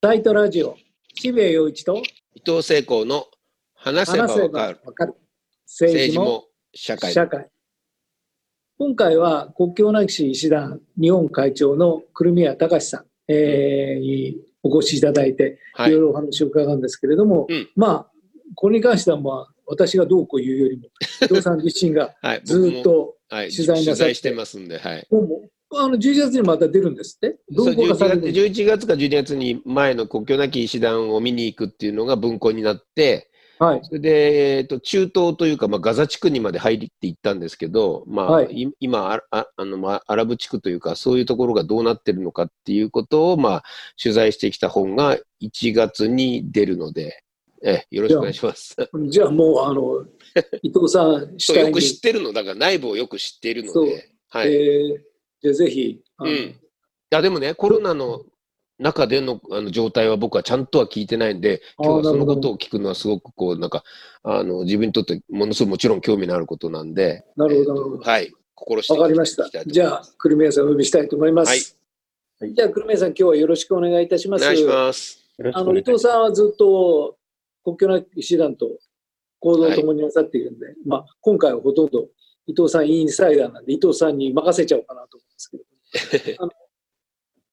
タイトラジオ、渋谷陽一と伊藤聖光の話せばわかるばわかる。政治も社会も社会。今回は国境なき医師団日本会長の久留宮隆さん、えーにお越しいただいて、はい。いろいろお話を伺うんですけれども、うん。まあ、これに関しては、まあ、私がどうこう言うよりも、伊藤さん自身が はい、ずーっと、はい、取材なさって取材してますんで、はい。もうあの11月にまた出るんですって？どそううこうがされ11る月11月か12月に前の国境なき医師団を見に行くっていうのが文庫になって、はい。それで、えっと、中東というか、まあ、ガザ地区にまで入っていったんですけど、まあ、はい。い今あああの、まあ、アラブ地区というか、そういうところがどうなってるのかっていうことを、まあ、取材してきた本が1月に出るので、えよろしくお願いします。じゃあもう、あの、伊藤さんよく知ってるの、だから内部をよく知っているので、はい。えーじゃあぜひ、うん。いや、でもね、コロナの中でのあの状態は僕はちゃんとは聞いてないんで、今日はそのことを聞くのはすごくこう、なんか、あの、自分にとってものすごくもちろん興味のあることなんで、なるほど、なるはい。心してわかりましたじゃあ、久留米さんお呼びしたいと思います。はいじゃあ、久留米さん、今日はよろしくお願いいたします。お願いします。あの伊藤さんはずっと国境なき医師団と行動を共になさっているんで、まあ、今回はほとんど伊藤さんインサイダーなんで、伊藤さんに任せちゃおうかなと思うんですけど、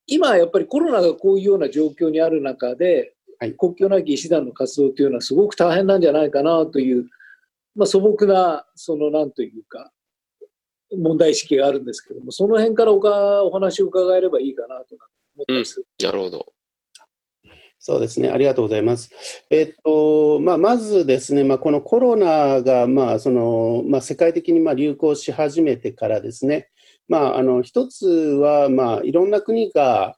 今はやっぱりコロナがこういうような状況にある中で、はい国境なき医師団の活動というのはすごく大変なんじゃないかなという、まあ、素朴な、そのなんというか、問題意識があるんですけども、その辺からおかお話を伺えればいいかなと思ってます。なるほど。そうですね、ありがとうございます。えっとまあ、まずですね、まあ、このコロナが、まあそのまあ、世界的にまあ流行し始めてからですね、まあ、あの一つは、まあ、いろんな国が、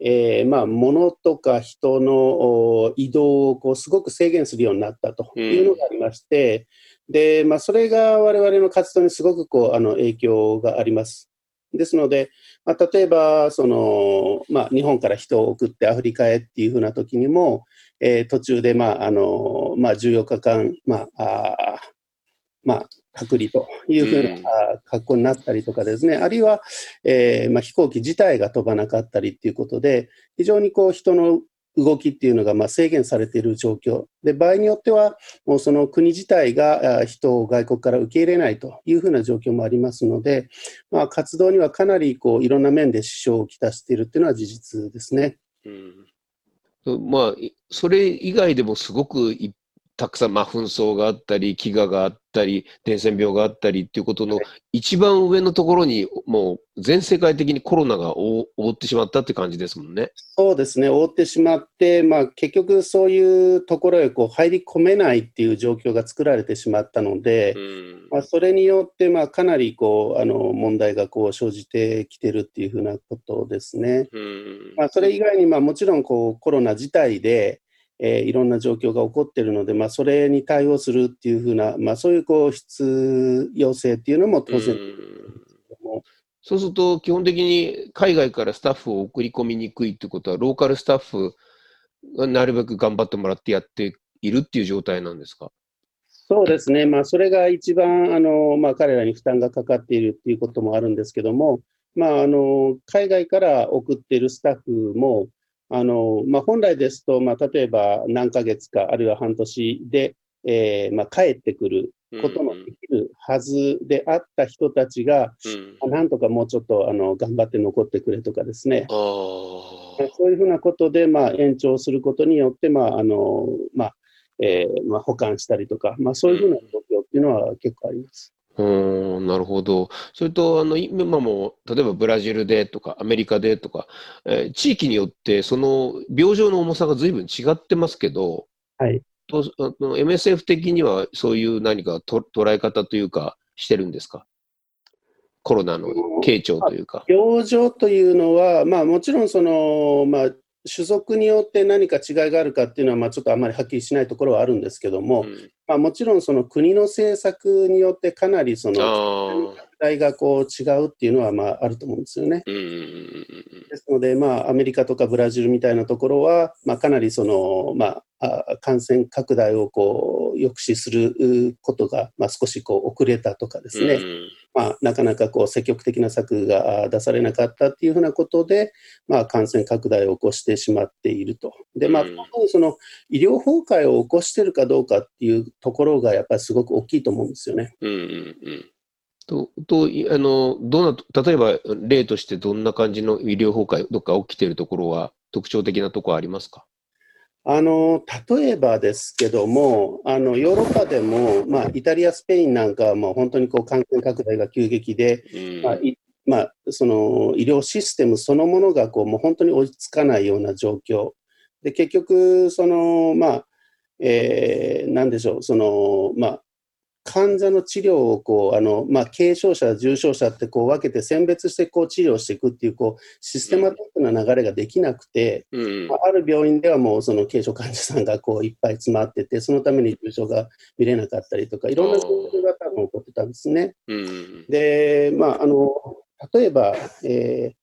えーまあ、物とか人のお移動をこうすごく制限するようになったというのがありまして、でまあ、それが我々の活動にすごくこうあの影響があります。ですので、まあ、例えばその、まあ、日本から人を送ってアフリカへっていうふうな時にも、えー途中で、まああのまあ、14日間、まああーまあ、隔離というふうな、格好になったりとかですね、あるいは、えーまあ、飛行機自体が飛ばなかったりっていうことで、非常にこう人の動きっていうのがまあ制限されている状況で、場合によっては、もうその国自体があ人を外国から受け入れないというふうな状況もありますので、まあ、活動にはかなりこういろんな面で支障をきたしているっていうのは事実ですね。うん、まあ、いそれ以外でもすごくいたくさん、まあ、紛争があったり、飢餓があったり、伝染病があったりっていうことの一番上のところに、もう全世界的にコロナが覆覆ってしまったって感じですもんね。そうですね、覆ってしまって、まあ、結局そういうところへこう入り込めないっていう状況が作られてしまったので、うんまあ、それによってまあかなりこうあの問題がこう生じてきてるっていうふうなことですね。うんまあ、それ以外にまあもちろんこうコロナ自体で、えーいろんな状況が起こっているので、まあ、それに対応するっていうふうな、まあ、そういうこう必要性っていうのも当然うんそうすると、基本的に海外からスタッフを送り込みにくいってことは、ローカルスタッフがなるべく頑張ってもらってやっているっていう状態なんですか？そうですね、まあ、それが一番あの、まあ、彼らに負担がかかっているっていうこともあるんですけども、まあ、あの海外から送っているスタッフも、あのまあ、本来ですと、まあ、例えば何ヶ月か、あるいは半年で、えーまあ、帰ってくることのできるはずであった人たちが、うん。なんとかもうちょっとあの頑張って残ってくれとかですね、そういうふうなことで、まあ、延長することによって、まああのまあえーまあ、保管したりとか、まあ、そういうふうな状況っていうのは結構あります。うーんなるほど。それと、あの、今も、例えばブラジルでとか、アメリカでとか、えー地域によって、その病状の重さが随分違ってますけど、はいとあの MSF 的にはそういう何かと捉え方というか、してるんですか？コロナの傾聴というか。病状というのは、まあ、もちろんその、まあ、種族によって何か違いがあるかっていうのは、まあ、ちょっとあまりはっきりしないところはあるんですけども、うんまあ、もちろんその国の政策によってかなりその拡大がこう違うっていうのはまああると思うんですよね。うんうんうんですので、まあ、アメリカとかブラジルみたいなところは、まあ、かなりその、まあ、あ感染拡大をこう抑止することが、まあ、少しこう遅れたとかですね、うん、まあ、なかなかこう積極的な策が出されなかったっていうふうなことで、まあ、感染拡大を起こしてしまっていると。で、まあ、その医療崩壊を起こしているかどうかっていうところが、やっぱりすごく大きいと思うんですよね。うんうんうん。と、と、あの、どうな、例えば例としてどんな感じの医療崩壊、どっか起きているところは特徴的なところありますか？あの例えばですけども、あのヨーロッパでも、まあ、イタリア、スペインなんかはもう本当にこう感染拡大が急激で、うん、まあまあ、その医療システムそのものがこうもう本当に追いつかないような状況。で結局その、まあえー、なんでしょう、そのまあ、患者の治療をこうあの、まあ、軽症者、重症者ってこう分けて選別してこう治療していくっていうこうシステマティックな流れができなくて、うんまあ、ある病院ではもうその軽症患者さんがこういっぱい詰まってて、そのために重症が見れなかったりとか、いろんな状況が多分起こってたんですね。うん、で、まあ、あの例えば、えー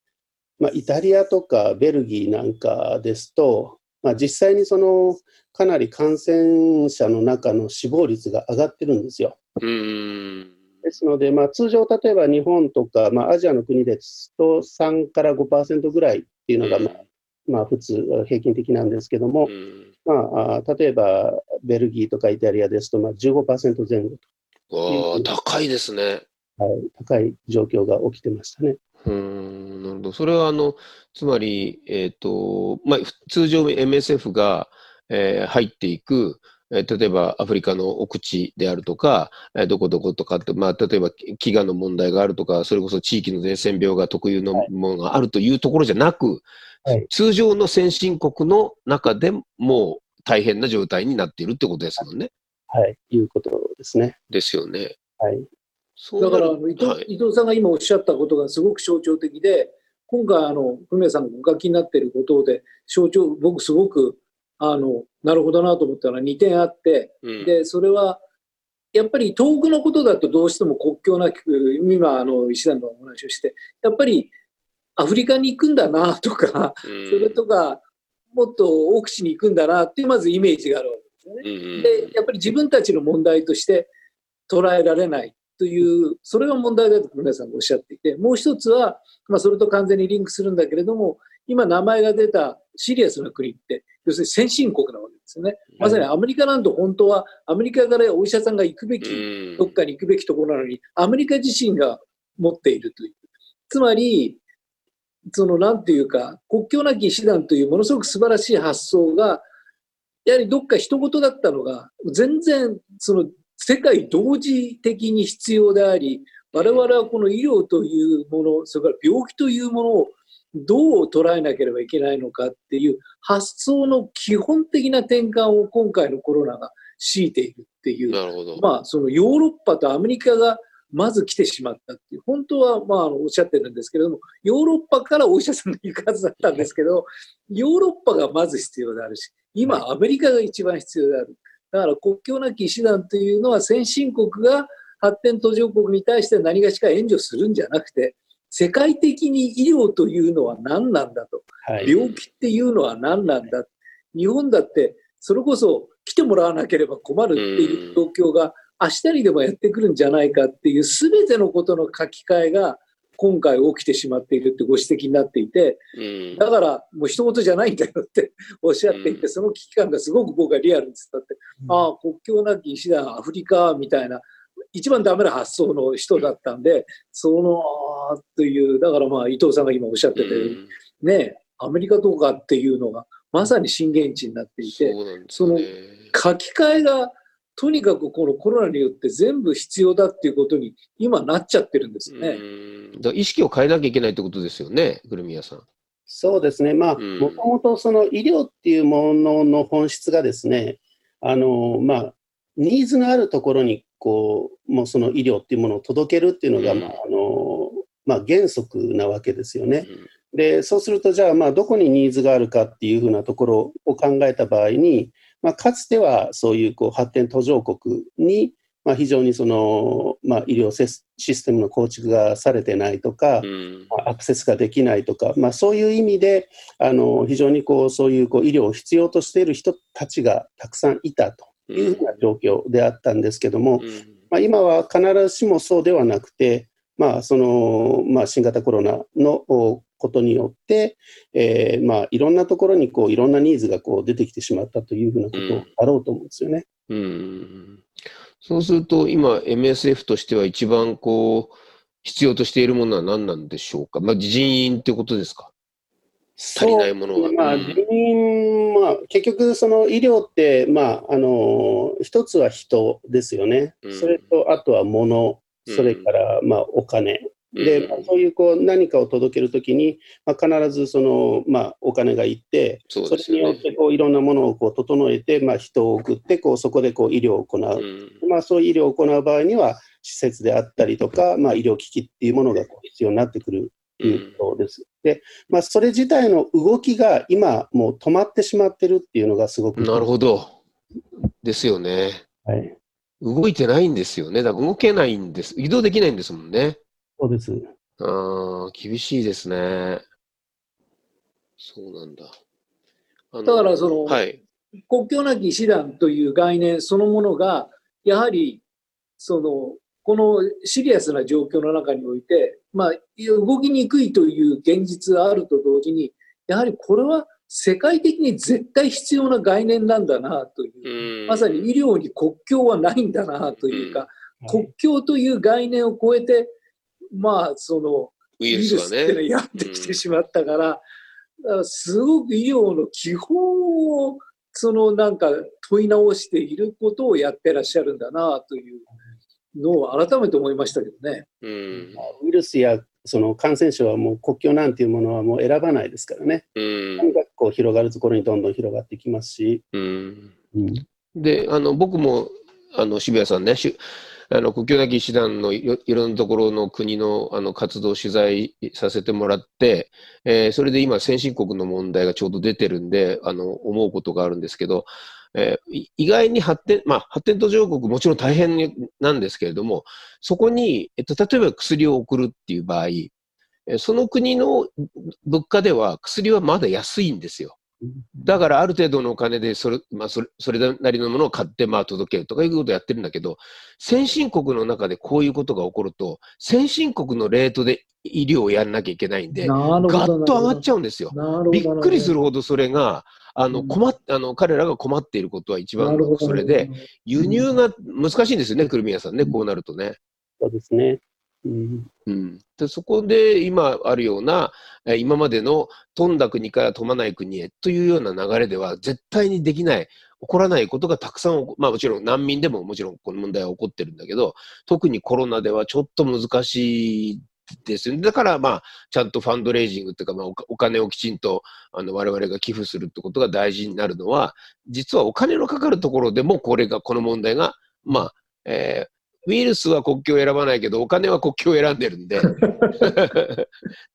まあ、イタリアとかベルギーなんかですと、まあ、実際にそのかなり感染者の中の死亡率が上がってるんですよ。ですので、まあ、通常、例えば日本とか、まあ、アジアの国ですと3から5%ぐらいっていうのが、まあまあ、普通、平均的なんですけども、まあ、例えばベルギーとかイタリアですと、まあ、15%前後と。高いですね。はい、高い状況が起きてましたね。うんど。それはあの、つまり、えっ、ー、と、まあ、通常 MSF が、えー、入っていく、えー、例えばアフリカの奥地であるとか、えー、どこどことかって、まあ、例えば飢餓の問題があるとか、それこそ地域の伝染病が特有のものがあるというところじゃなく、はい、通常の先進国の中でも大変な状態になっているってことですもんね。はい、いうことですね。ですよね。はい。だから伊藤、はい、伊藤さんが今おっしゃったことがすごく象徴的で、今回、あの、文明さんがお書きになっていることで、象徴、僕すごくあの、なるほどなと思ったのは2点あって、うん、で、それは、やっぱり遠くのことだとどうしても国境なく、今、あの、石田のお話をして、やっぱりアフリカに行くんだなとか、うん、それとか、もっと奥地に行くんだなっていう、まずイメージがあるわけですよね。うん、で、やっぱり自分たちの問題として捉えられないという、それが問題だと皆さんがおっしゃっていて、もう一つは、まあ、それと完全にリンクするんだけれども、今名前が出たシリアスな国って、要するに先進国なわけですよね。まさにアメリカなんと本当はアメリカからお医者さんが行くべき、どっかに行くべきところなのに、アメリカ自身が持っているという。つまり、そのなんていうか、国境なき医師団というものすごく素晴らしい発想が、やはりどっか一言だったのが、全然その世界同時的に必要であり、我々はこの医療というもの、それから病気というものをどう捉えなければいけないのかっていう発想の基本的な転換を今回のコロナが強いているっていう、まあ、そのヨーロッパとアメリカがまず来てしまったっていう、本当はまあおっしゃってるんですけれども、ヨーロッパからお医者さんが行くはずだったんですけど、ヨーロッパがまず必要であるし、今、アメリカが一番必要である。だから国境なき医師団というのは先進国が発展途上国に対して何がしか援助するんじゃなくて、世界的に医療というのは何なんだと、はい、病気っていうのは何なんだ、日本だってそれこそ来てもらわなければ困るっていう状況が明日にでもやってくるんじゃないかっていう全てのことの書き換えが今回起きてしまっているってご指摘になっていて、だからもう一言じゃないんだよって おっしゃっていて、その危機感がすごく僕はリアルに伝って、ああ、国境なき医師団、アフリカみたいな、一番ダメな発想の人だったんで、その、という、だからまあ伊藤さんが今おっしゃってて、ね、アメリカとかっていうのがまさに震源地になっていて、その書き換えがとにかくこのコロナによって全部必要だっていうことに今なっちゃってるんですよね。だ意識を変えなきゃいけないってことですよね、古宮さん。そうですね、まあ、もともとその医療っていうものの本質がですね、あのまあ、ニーズのあるところにこう、もうその医療っていうものを届けるっていうのが、まああのまあ、原則なわけですよね。でそうすると、じゃあ、まあ、どこにニーズがあるかっていうふうなところを考えた場合に、まあ、かつてはそういうこう発展途上国に、まあ、非常にその、まあ、医療システムの構築がされてないとか、うん、アクセスができないとか、まあ、そういう意味であの非常にこうそういうこう医療を必要としている人たちがたくさんいたというふうな状況であったんですけども、うん。まあ、今は必ずしもそうではなくて、まあそのまあ、新型コロナのおことによって、えーまあ、いろんなところにこういろんなニーズがこう出てきてしまったというふうなことあろうと思うんですよね。うんそうすると、今、MSF としては一番こう、必要としているものは何なんでしょうか？まあ、人員ってことですか？足りないものが。まあ、うん人員、まあ、結局、その医療って、まあ、あの、一つは人ですよねうん。それと、あとは物、それから、まあ、お金。で、うんまあそういうこう何かを届けるときに、まあ、必ずその、まあ、お金がいって、そうそれによっ。てこういろんなものをこう整えて、まあ、人を送ってこうそこでこう医療を行う、うんまあ、そういう医療を行う場合には施設であったりとか、まあ、医療機器っていうものがこう必要になってくるということです。で、まあ、それ自体の動きが今もう止まってしまってるっていうのがすごくなるほど。ですよね。はい、動いてないんですよね。だから動けないんです。移動できないんですもんね。そうです。ああ、厳しいですね。そうなんだ。だからそのはい。国境なき医師団という概念そのものが、やはり、その、このシリアスな状況の中において、まあ、動きにくいという現実があると同時に、やはりこれは世界的に絶対必要な概念なんだなというう、んまさに医療に国境はないんだなというか、国境という概念を超えて、まあ、その、ウイルスはっていうのはね。やってきてしまったから、だからすごく医療の基本をそのなんか問い直していることをやってらっしゃるんだなというのを改めて思いましたけどね。うん。ウイルスやその感染症はもう国境なんていうものはもう選ばないですからね。うんとにかくこう広がるところにどんどん広がってきますし、うん。うんで、あの、僕も、あの、渋谷さんね、しゅあの、国境なき医師団のいろんなところの国の、あの、活動を取材させてもらって、えーそれで今、先進国の問題がちょうど出てるんで、あの、思うことがあるんですけど、えー意外に発展、まあ、発展途上国もちろん大変なんですけれども、そこに、えっと、例えば薬を送るっていう場合、その国の物価では薬はまだ安いんですよ。だからある程度のお金でそれ,、まあ、それそれなりのものを買ってまあ届けるとかいうことをやってるんだけど、先進国の中でこういうことが起こると、先進国のレートで医療をやらなきゃいけないんで、ガ。ッと上がっちゃうんですよ。びっくりするるほどそれが、あのうん困っあの彼らが困っていることは一番。それで、輸入が難しいんですよね、くるみ屋さんね、こうなるとね。そうですね。うん、でそこで今あるような、え今までの富んだ国から富まない国へというような流れでは絶対にできない、起こらないことがたくさん、まあもちろん難民でももちろんこの問題は起こってるんだけど、特にコロナではちょっと難しいですよね。だからまあ、ちゃんとファンドレイジングっていうか、まあおお金をきちんとあの我々が寄付するってことが大事になるのは、実はお金のかかるところでもこれが、この問題が、まあ、えーウイルスは国境を選ばないけど、お金は国境を選んでるんで。っ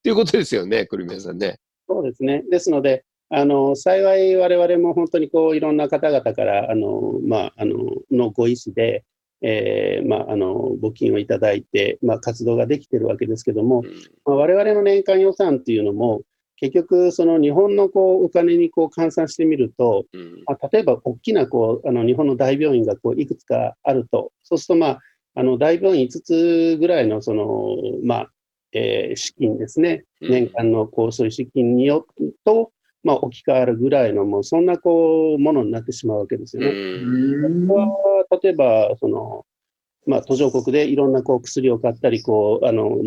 ていうことですよね、くるみやさんね。そうですね。ですので、あの幸い我々も本当にこういろんな方々からあの、まあ、あののご意思で、えーまあ、あの募金をいただいて、まあ、活動ができてるわけですけども、まあ、我々の年間予算っていうのも結局その日本のこうお金にこう換算してみると、うんうんまあ、例えば大きなこうあの日本の大病院がこういくつかあると、そうすると、まあ、あの大病院5つぐらいのその、まあえー資金ですね、うん年間のこうそういう資金によると、まあ、置き換わるぐらいの、もうそんなこうものになってしまうわけですようね。は例えばその、まあ、途上国でいろんなこう薬を買ったりこうあの、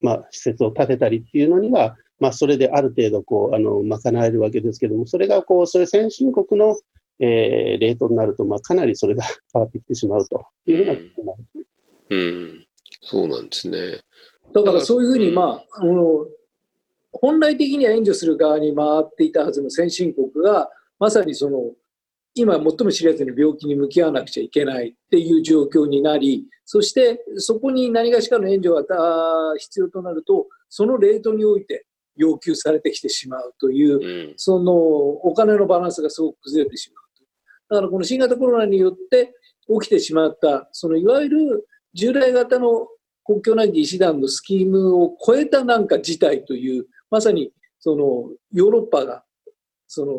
まあ、施設を建てたりっていうのには、まあ、それである程度こうあの賄えるわけですけども、それがこうそれ先進国の、えーレートになると、まあ、かなりそれが変わってきてしまうというふうなことになる。うん。そうなんですね。だからそういうふうに、まあ、あの本来的には援助する側に回っていたはずの先進国が、まさにその、今最もシリアスに病気に向き合わなくちゃいけないっていう状況になり、そしてそこに何がしかの援助があ必要となると、そのレートにおいて要求されてきてしまうといううん。そのお金のバランスがすごく崩れてしまう。だからこの新型コロナによって起きてしまった、そのいわゆる従来型の国境なき医師団のスキームを超えたなんか事態という、まさにそのヨーロッパがその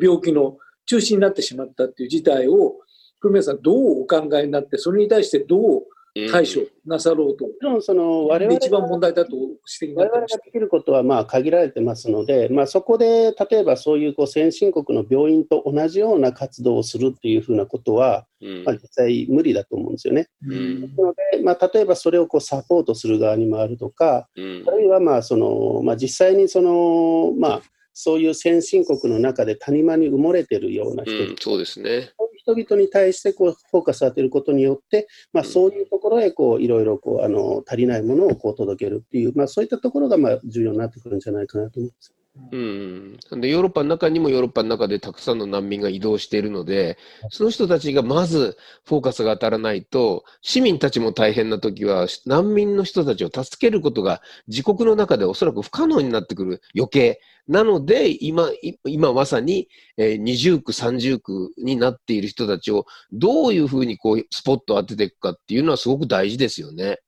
病気の中心になってしまったっていう事態を、久米さん、どうお考えになって、それに対してどう対処なさろうと。もちろんその我々一番問題だと指摘ができることはまあ限られてますので、まあ、そこで例えばそういうこう先進国の病院と同じような活動をするっていうふうなことは、まあ、実際無理だと思うんですよね。うん、なので、まあ、例えばそれをこうサポートする側に回るとか、うん、あるいはまあその、まあ、実際にその、まあ、そういう先進国の中で谷間に埋もれてるような人、うん、そうですね。人々に対してこうフォーカスを当てることによって、まあ、そういうところへこういろいろこうあの足りないものをこう届けるっていう、まあ、そういったところがまあ重要になってくるんじゃないかなと思います。うん、でヨーロッパの中にもヨーロッパの中でたくさんの難民が移動しているので、その人たちがまずフォーカスが当たらないと、市民たちも大変な時は、難民の人たちを助けることが自国の中でおそらく不可能になってくる余計。なので、今、今まさに、え、二重苦、三重苦になっている人たちをどういうふうにこうスポットを当てていくかっていうのはすごく大事ですよね。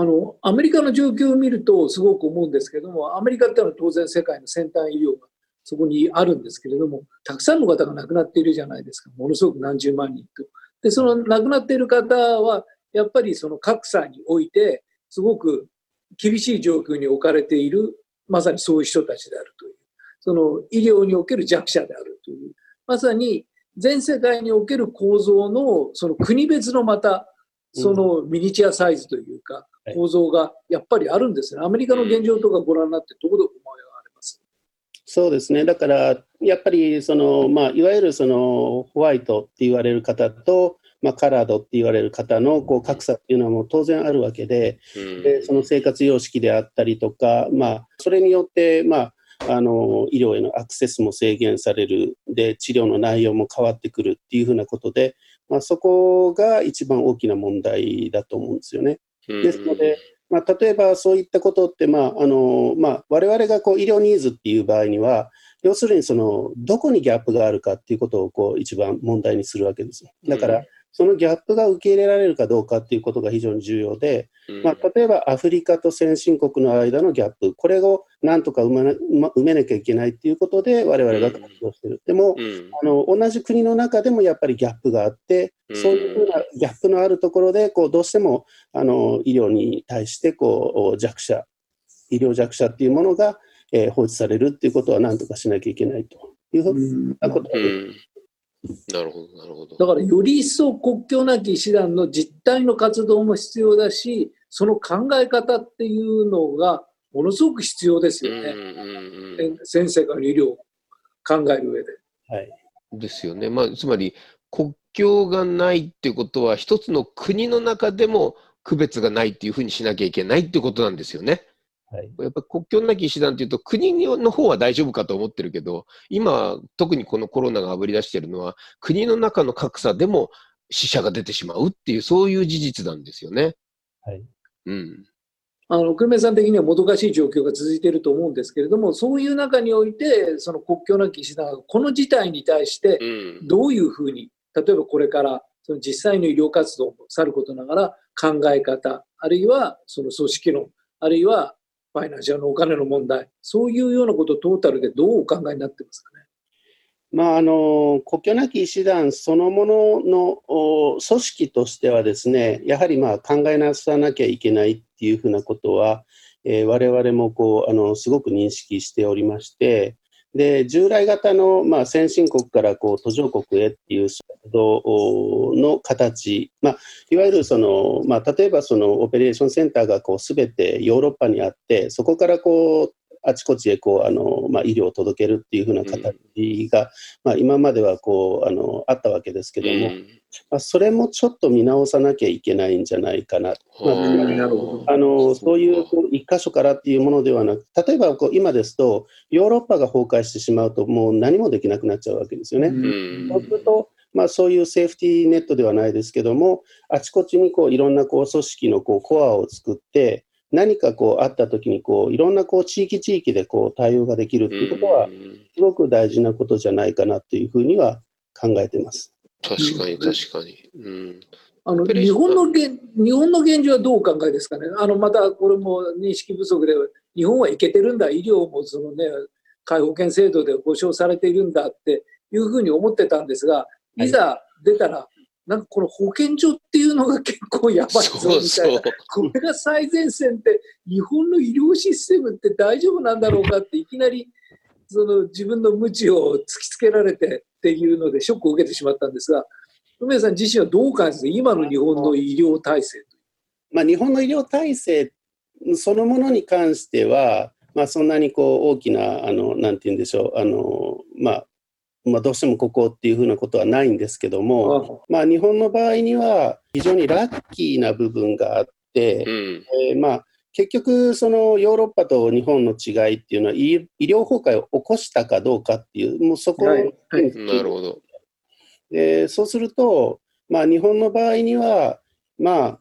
あのアメリカの状況を見るとすごく思うんですけどもアメリカってのは当然世界の先端医療がそこにあるんですけれどもたくさんの方が亡くなっているじゃないですか。ものすごく何十万人と。でその亡くなっている方はやっぱりその格差においてすごく厳しい状況に置かれているまさにそういう人たちであるという。その医療における弱者であるという。まさに全世界における構造のその国別のまたそのミニチュアサイズというか、構造がやっぱりあるんですね。アメリカの現状とかご覧になって、どこで思いがあります？そうですね、だからやっぱりその、まあ、いわゆるそのホワイトって言われる方と、まあ、カラードって言われる方のこう格差っていうのはもう当然あるわけで、でその生活様式であったりとか、まあ、それによって、まあ、あの医療へのアクセスも制限される。で治療の内容も変わってくるっていうふうなことで、まあ、そこが一番大きな問題だと思うんですよね。ですので、まあ、例えばそういったことって、まああのまあ、我々がこう医療ニーズっていう場合には、要するにそのどこにギャップがあるかっていうことをこう一番問題にするわけです。だから、そのギャップが受け入れられるかどうかっていうことが非常に重要で、まあ、例えばアフリカと先進国の間のギャップ、これをなんとか埋め埋めなきゃいけないっていうことで、我々が活動してる。でも、あの、同じ国の中でもやっぱりギャップがあって、そういうふうなギャップのあるところで、こう、どうしても、あの、医療に対して、こう、弱者、医療弱者っていうものが、えー、放置されるっていうことは何とかしなきゃいけないというふうなことが、なるほど、なるほど。だから、より一層国境なき医師団の実態の活動も必要だし、その考え方っていうのが、ものすごく必要ですよね。先生が医療を考える上で。はい。ですよね。まあ、つまり、国境がないっていうことは、一つの国の中でも区別がないっていうふうにしなきゃいけないっていうことなんですよね。はい、やっぱ国境なき医師団というと、国の方は大丈夫かと思ってるけど、今、特にこのコロナがあぶり出しているのは、国の中の格差でも死者が出てしまうっていう、そういう事実なんですよね。はい。うん。あの、久米さん的にはもどかしい状況が続いていると思うんですけれども、そういう中において、その国境なき医師団がこの事態に対して、どういうふうに、例えばこれから、その実際の医療活動もさることながら、考え方、あるいはその組織論、あるいはファイナンシャルのお金の問題、そういうようなことをトータルでどうお考えになってますかね？まあ、あの国境なき医師団そのものの組織としてはですねやはりまあ考えなさなきゃいけないっていうふうなことは、えー、我々もこうあのすごく認識しておりましてで従来型の、まあ、先進国からこう途上国へっていう活動の形、まあ、いわゆるその、まあ、例えばそのオペレーションセンターがこう全てヨーロッパにあってそこからこうあちこちへこうあの、まあ、医療を届けるっていうふうな形が、うん、まあ、今まではこうあのあったわけですけども、うん、まあ、それもちょっと見直さなきゃいけないんじゃないかな、まあ、あのそういうこう一箇所からっていうものではなく例えばこう今ですとヨーロッパが崩壊してしまうともう何もできなくなっちゃうわけですよね。うん、そうするとまあ、そういうセーフティーネットではないですけども、あちこちにこういろんなこう組織のこうコアを作って、何かこうあった時にこういろんなこう地域地域でこう対応ができるっていうことはすごく大事なことじゃないかなというふうには考えてます。確かに確かに。うん、あの日本の現日本の現状はどうお考えですかね？あのまたこれも認識不足で日本はいけてるんだ医療もそのね介保険制度で保障されているんだっていうふうに思ってたんですが、いざ出たら、なんかこの保健所っていうのが結構やばいぞみたいな。そうそうこれが最前線って、日本の医療システムって大丈夫なんだろうかって、いきなりその自分の無知を突きつけられてっていうので、ショックを受けてしまったんですが、梅田さん自身はどう感じて、今の日本の医療体制まあ、日本の医療体制そのものに関しては、まあ、そんなにこう大きな、あのなんて言うんでしょう、あのまあまあ、どうしてもここっていうふうなことはないんですけども、まあ、日本の場合には非常にラッキーな部分があって、うん。えーまあ、結局、そのヨーロッパと日本の違いっていうのは、医医療崩壊を起こしたかどうかっていう、もうそこはいはいうんなるほど。でそうすると、まあ、日本の場合には、まあ、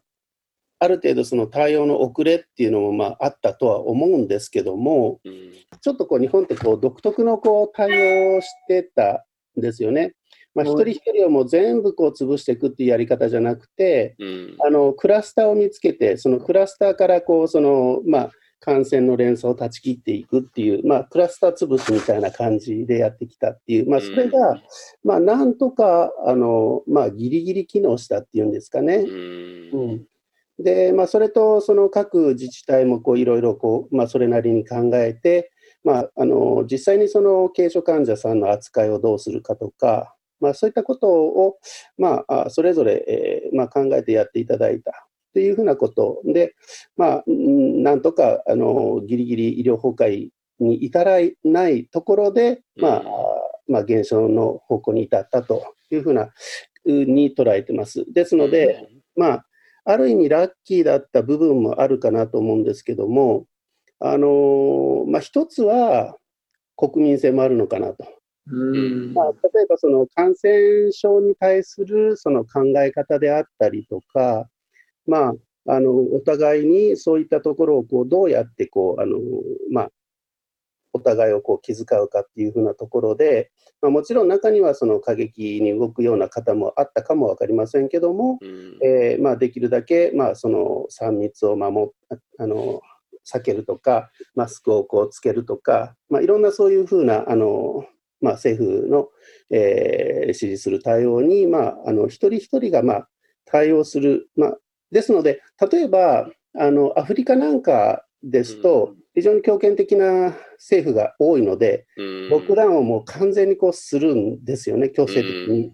ある程度その対応の遅れっていうのもまああったとは思うんですけども、うん。ちょっとこう日本ってこう独特のこう対応をしてたんですよね。まあ、一はい人一人をもう全部こう潰していくっていうやり方じゃなくて、うん。あのクラスターを見つけて、そのクラスターからこうその、まあ、感染の連鎖を断ち切っていくっていう、まあ、クラスター潰すみたいな感じでやってきたっていう、まあ、それが、まあ、なんとかあの、まあ、ギリギリ機能したっていうんですかね。うん。うんで、まあ、それとその各自治体もこういろいろこう、まあ、それなりに考えて、まあ、あの実際にその軽症患者さんの扱いをどうするかとか、まあ、そういったことを、まあ、あそれぞれ、えーまあ、考えてやっていただいたというふうなことで、まあ、うんなんとかあのギリギリ医療崩壊に至らないところで、まあうんまあ、減少の方向に至ったというふうなうに捉えてます。ですので、まあ、ある意味ラッキーだった部分もあるかなと思うんですけども、あのーまあ、一つは国民性もあるのかなと。うんまあ、例えばその感染症に対するその考え方であったりとか、まあ、あのお互いにそういったところをこうどうやってこうあの、まあ、お互いをこう気遣うかっていうふうなところで、まあ、もちろん中にはその過激に動くような方もあったかも分かりませんけども、うん。えーまあ、できるだけ、まあ、その3密を守っあの避けるとか、マスクをこうつけるとか、まあ、いろんなそういうふうなあの、まあ、政府の、えー指示する対応に、まあ、あの一人一人が、まあ、対応する、まあ、ですので、例えばあのアフリカなんかですと、非常に強権的な政府が多いので、うん。ロックダウンをもう完全にこうするんですよね、強制的に。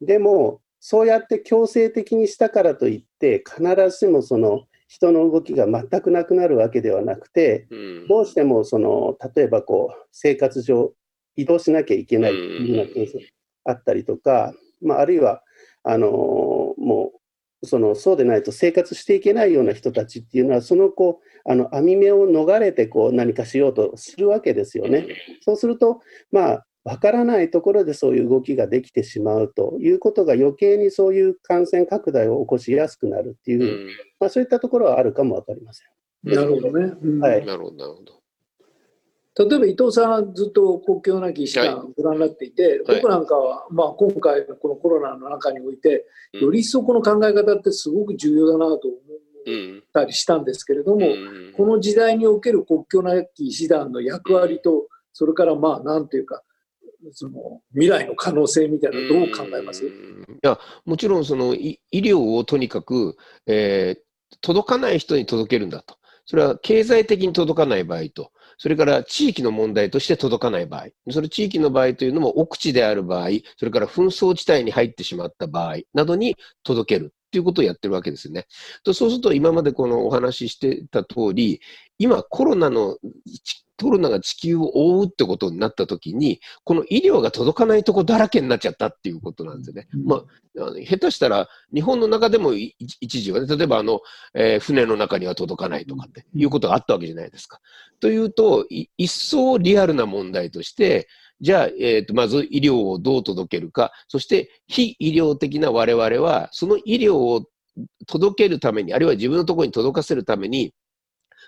でも、そうやって強制的にしたからといって、必ずしもその人の動きが全くなくなるわけではなくて、うん。どうしてもその例えばこう生活上、移動しなきゃいけないというようなケースがあったりとか、まあ、あるいはあのもうそのそうでないと生活していけないような人たちっていうのは、そのこうあの網目を逃れてこう何かしようとするわけですよね。そうすると、まあ、わからないところでそういう動きができてしまうということが余計にそういう感染拡大を起こしやすくなるっていう、うん。まあ、そういったところはあるかもわかりません。なるほどね。うんはいなるほど、なるほど。例えば伊藤さんはずっと国境なき医師は団ご覧になっていて、はい。僕なんかは、まあ、今回のこのコロナの中において、うん。より一層この考え方ってすごく重要だなと思うん。ったりしたんですけれども、うん。この時代における国境なき医師団の役割と、それからまあ、なんていうか、その未来の可能性みたいなのどう考えます？うん。いや、もちろんその医医療をとにかく、えー届かない人に届けるんだと。それは経済的に届かない場合と、それから地域の問題として届かない場合、その地域の場合というのも奥地である場合、それから紛争地帯に入ってしまった場合などに届ける。っていうことをやってるわけですよね。とそうすると今までこのお話ししてた通り、今コロナの、ちコロナが地球を覆うってことになったときに、この医療が届かないとこだらけになっちゃったっていうことなんですよね。うんまあ、下手したら日本の中でもい一時はね、例えばあの、えー船の中には届かないとかっていうことがあったわけじゃないですか。というと、い一層リアルな問題として、じゃあ、えーとまず医療をどう届けるか、そして非医療的な我々は、その医療を届けるために、あるいは自分のところに届かせるために、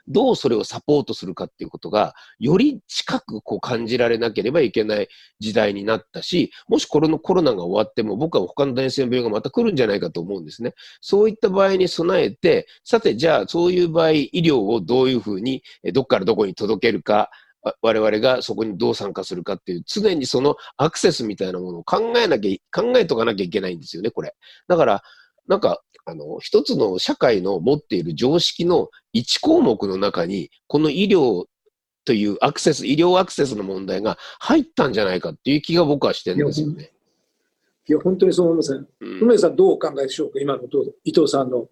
どうそれをサポートするかっていうことが、より近くこう感じられなければいけない時代になったし、もしこれのコロナが終わっても、僕は他の伝染病がまた来るんじゃないかと思うんですね。そういった場合に備えて、さて、じゃあそういう場合、医療をどういうふうに、どっからどこに届けるか、我々がそこにどう参加するかっていう、常にそのアクセスみたいなものを考えなきゃ、考えとかなきゃいけないんですよね、これ。だから、なんか、あの、一つの社会の持っている常識の1項目の中に、この医療というアクセス、医療アクセスの問題が入ったんじゃないかっていう気が僕はしてるんですよね。いや、本当にそう思いますね。梅、うん、さん、どうお考えでしょうか、今の伊藤さんの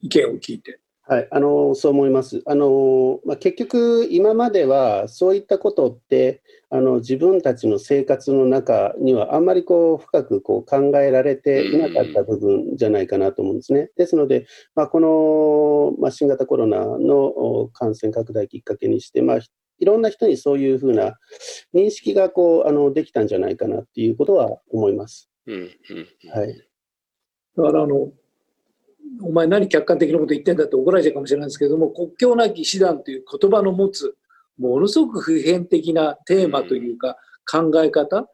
意見を聞いて。はい、あのそう思います。あのまあ、結局、今まではそういったことってあの自分たちの生活の中にはあんまりこう深くこう考えられていなかった部分じゃないかなと思うんですね。ですので、まあ、この、まあ、新型コロナの感染拡大きっかけにして、まあ、いろんな人にそういうふうな認識がこうあのできたんじゃないかなっていうことは思います。うんうんはい、だからあのお前何客観的なこと言ってんだって怒られちゃうかもしれないですけども国境なき師団という言葉の持つものすごく普遍的なテーマというか考え方。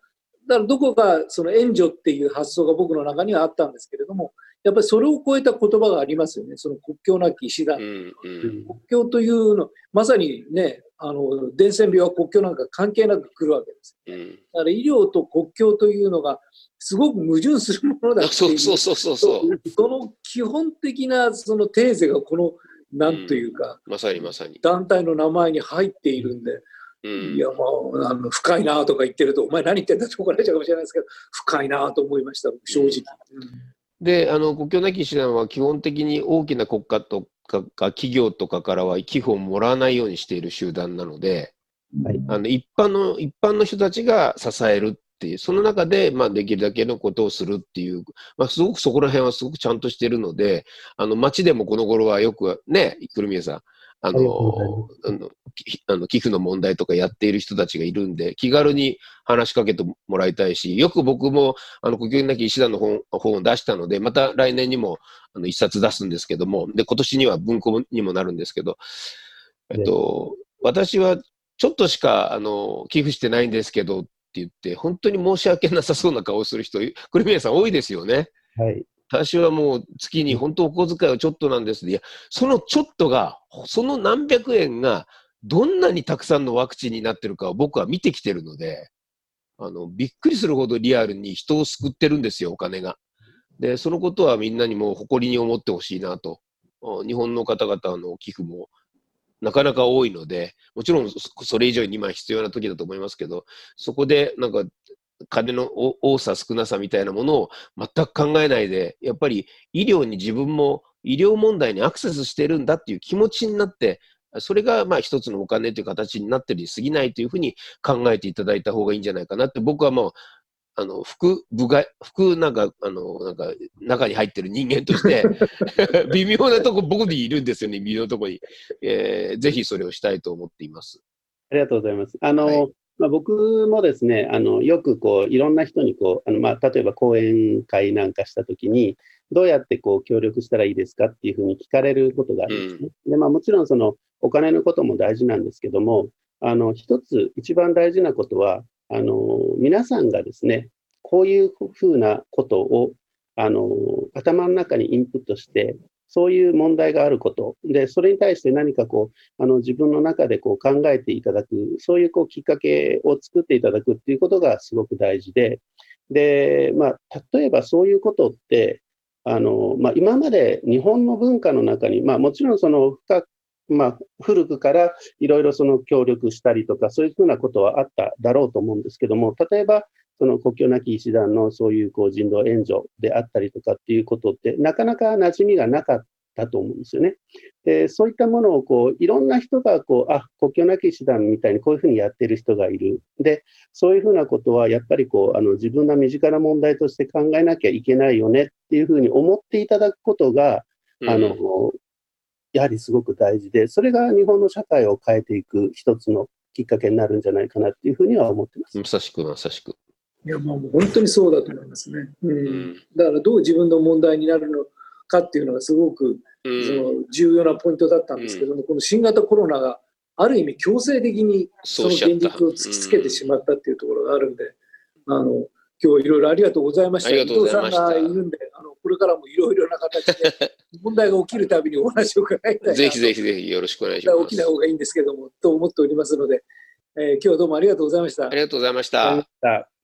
だからどこかその援助っていう発想が僕の中にはあったんですけれどもやっぱりそれを超えた言葉がありますよね。その国境なき師団、うんうん、国境というのまさにねあの伝染病は国境なんか関係なく来るわけです、うん、だから医療と国境というのがすごく矛盾するものだっていう。そうそうそうそうその基本的なそのテーゼがこのなんというか、うん、まさにまさに。団体の名前に入っているんで、うん、いやもうあの深いなとか言ってるとお前何言ってんだって怒られちゃうかもしれないですけど深いなと思いました正直。であの国境なき師団は基本的に大きな国家とか企業とかからは寄付をもらわないようにしている集団なので、はい、あの一般の一般の人たちが支えるっていう、その中で、まあ、できるだけのことをするっていう、まあ、すごくそこら辺はすごくちゃんとしてるので、あの、街でもこの頃はよくね、くるみえさん、あの、あのあの寄付の問題とかやっている人たちがいるんで、気軽に話しかけてもらいたいし、よく僕も、あの、国境なき医師団の本本を出したので、また来年にも、あの、一冊出すんですけども、で、今年には文庫にもなるんですけど、えっと、私はちょっとしか、あの、寄付してないんですけど、言って、本当に申し訳なさそうな顔をする人、クリミアさん多いですよね。はい。私はもう月に本当お小遣いはちょっとなんですいや、そのちょっとが、その何百円がどんなにたくさんのワクチンになってるかを僕は見てきてるので、あの、びっくりするほどリアルに人を救ってるんですよ、お金が。で、そのことはみんなにも誇りに思ってほしいなと。日本の方々の寄付もなかなか多いので、もちろんそれ以上に今必要な時だと思いますけど、そこでなんか金の多さ少なさみたいなものを全く考えないで、やっぱり医療に自分も医療問題にアクセスしてるんだっていう気持ちになって、それがまあ一つのお金という形になってるに過ぎないというふうに考えていただいた方がいいんじゃないかなって僕はもうあの、副部外、副なんか、あの、なんか、中に入ってる人間として、微妙なとこ、僕にいるんですよね、微妙なとこに。えー、ぜひそれをしたいと思っています。ありがとうございます。あの、はい、まあ、僕もですね、あの、よくこう、いろんな人にこう、あの、まあ、例えば講演会なんかしたときに、どうやってこう、協力したらいいですかっていうふうに聞かれることがあるんですね。うん、で、まあ、もちろんその、お金のことも大事なんですけども、あの、一つ一番大事なことは、あの、皆さんがですね、こういうふうなことを、あの、頭の中にインプットして、そういう問題があること。で、それに対して何かこう、あの、自分の中でこう考えていただく、そういうこうきっかけを作っていただくっていうことがすごく大事で、で、まあ、例えばそういうことって、あの、まあ、今まで日本の文化の中に、まあ、もちろんその深まあ、古くからいろいろその協力したりとか、そういうふうなことはあっただろうと思うんですけども、例えば、その国境なき医師団のそういうこう人道援助であったりとかっていうことって、なかなか馴染みがなかったと思うんですよね。でそういったものをこういろんな人がこう、あ国境なき医師団みたいにこういうふうにやってる人がいる。で、そういうふうなことはやっぱりこうあの自分の身近な問題として考えなきゃいけないよねっていうふうに思っていただくことが、あの、やはりすごく大事で、それが日本の社会を変えていく一つのきっかけになるんじゃないかなっていうふうには思ってます。まさしくまさしく。いや、もう本当にそうだと思いますね。うん。だからどう自分の問題になるのかっていうのがすごく、その重要なポイントだったんですけども、この新型コロナがある意味強制的にその現実を突きつけてしまったっていうところがあるんで、あの、今日いろいろありがとうございました。伊藤さんがいるんで、あのこれからもいろいろな形で 問題が起きるたびにお話を伺いたいぜひぜひぜひよろしくお願いします。起きない方がいいんですけども、と思っておりますので、えー今日はどうもありがとうございましたあ。りがとうございました。ありがとうございました